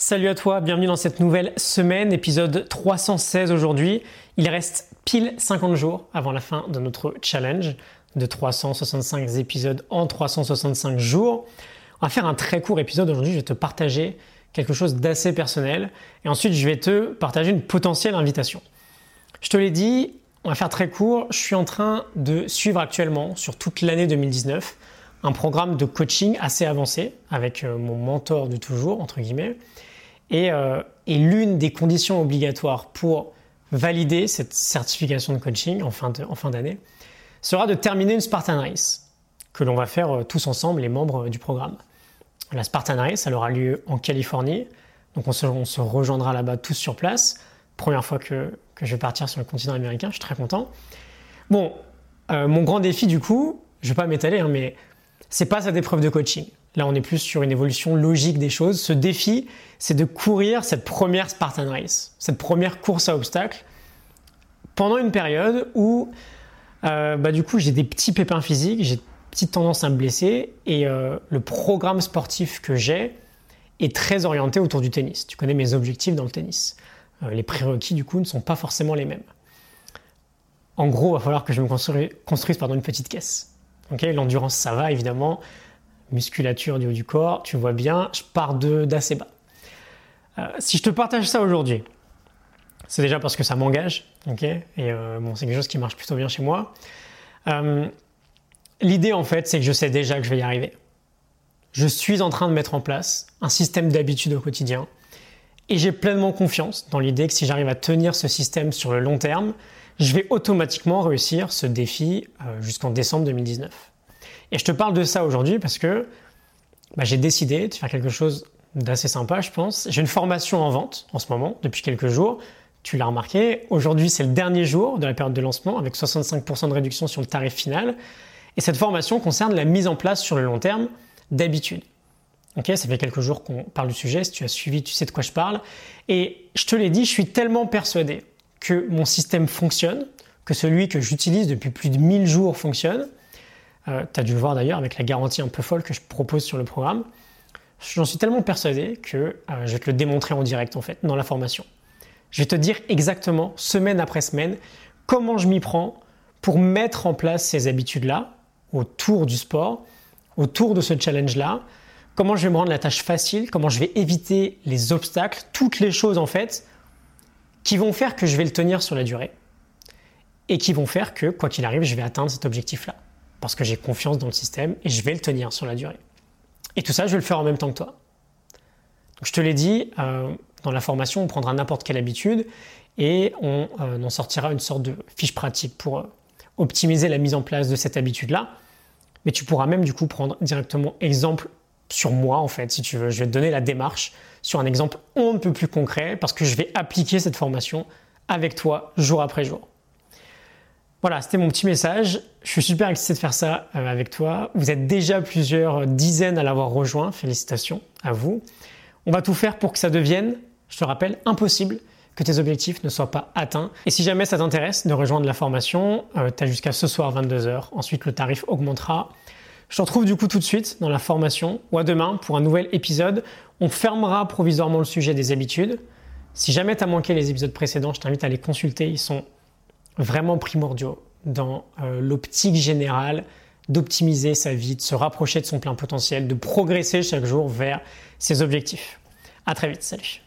Salut à toi, bienvenue dans cette nouvelle semaine, épisode 316 aujourd'hui. Il reste pile 50 jours avant la fin de notre challenge de 365 épisodes en 365 jours. On va faire un très court épisode aujourd'hui, je vais te partager quelque chose d'assez personnel et ensuite je vais te partager une potentielle invitation. Je te l'ai dit, on va faire très court, je suis en train de suivre actuellement sur toute l'année 2019 un programme de coaching assez avancé avec euh, mon mentor de toujours, entre guillemets. Euh, et, l'une des conditions obligatoires pour valider cette certification de coaching en fin, d'année sera de terminer une Spartan Race que l'on va faire euh, tous ensemble, les membres du programme. La Spartan Race, elle aura lieu en Californie, donc on se, rejoindra là-bas tous sur place. Première fois que, je vais partir sur le continent américain, je suis très content. Bon, euh, mon grand défi du coup, je ne vais pas m'étaler, hein, mais c'est pas cette épreuve de coaching. Là, on est plus sur une évolution logique des choses. Ce défi, c'est de courir cette première Spartan Race, cette première course à obstacles, pendant une période où, euh, bah, du coup, j'ai des petits pépins physiques, j'ai petite tendance à me blesser, et euh, le programme sportif que j'ai est très orienté autour du tennis. Tu connais mes objectifs dans le tennis. Euh, les prérequis, du coup, ne sont pas forcément les mêmes. En gros, il va falloir que je me construise, construise pardon, une petite caisse. L'endurance, ça va, évidemment musculature du haut du corps, tu vois bien, je pars d'assez bas. Euh, si je te partage ça aujourd'hui, c'est déjà parce que ça m'engage, ok? Et euh, bon, c'est quelque chose qui marche plutôt bien chez moi. Euh, l'idée, en fait, c'est que je sais déjà que je vais y arriver. Je suis en train de mettre en place un système d'habitude au quotidien et j'ai pleinement confiance dans l'idée que si j'arrive à tenir ce système sur le long terme, je vais automatiquement réussir ce défi jusqu'en décembre 2019. Et je te parle de ça aujourd'hui parce que bah, j'ai décidé de faire quelque chose d'assez sympa, je pense. J'ai une formation en vente en ce moment, depuis quelques jours. Tu l'as remarqué, aujourd'hui c'est le dernier jour de la période de lancement avec 65% de réduction sur le tarif final. Et cette formation concerne la mise en place sur le long terme d'habitudes. Ok, ça fait quelques jours qu'on parle du sujet. Si tu as suivi, tu sais de quoi je parle. Et je te l'ai dit, je suis tellement persuadé que mon système fonctionne, que celui que j'utilise depuis plus de 1000 jours fonctionne, euh, tu as dû le voir d'ailleurs avec la garantie un peu folle que je propose sur le programme. J'en suis tellement persuadé que euh, je vais te le démontrer en direct en fait, dans la formation. Je vais te dire exactement, semaine après semaine, comment je m'y prends pour mettre en place ces habitudes-là autour du sport, autour de ce challenge-là, comment je vais me rendre la tâche facile, comment je vais éviter les obstacles, toutes les choses en fait qui vont faire que je vais le tenir sur la durée et qui vont faire que, quoi qu'il arrive, je vais atteindre cet objectif-là parce que j'ai confiance dans le système et je vais le tenir sur la durée. Et tout ça, je vais le faire en même temps que toi. Je te l'ai dit, euh, dans la formation, on prendra n'importe quelle habitude et on euh, en sortira une sorte de fiche pratique pour euh, optimiser la mise en place de cette habitude-là. Mais tu pourras même du coup prendre directement exemple sur moi en fait, si tu veux. Je vais te donner la démarche sur un exemple on ne peut plus concret parce que je vais appliquer cette formation avec toi jour après jour. Voilà, c'était mon petit message. Je suis super excité de faire ça euh, avec toi. Vous êtes déjà plusieurs dizaines à l'avoir rejoint. Félicitations à vous. On va tout faire pour que ça devienne, je te rappelle, impossible que tes objectifs ne soient pas atteints. Et si jamais ça t'intéresse de rejoindre la formation, euh, tu as jusqu'à ce soir 22h. Ensuite, le tarif augmentera. Je te retrouve du coup tout de suite dans la formation ou à demain pour un nouvel épisode. On fermera provisoirement le sujet des habitudes. Si jamais tu as manqué les épisodes précédents, je t'invite à les consulter. Ils sont vraiment primordiaux dans euh, l'optique générale d'optimiser sa vie, de se rapprocher de son plein potentiel, de progresser chaque jour vers ses objectifs. À très vite, salut.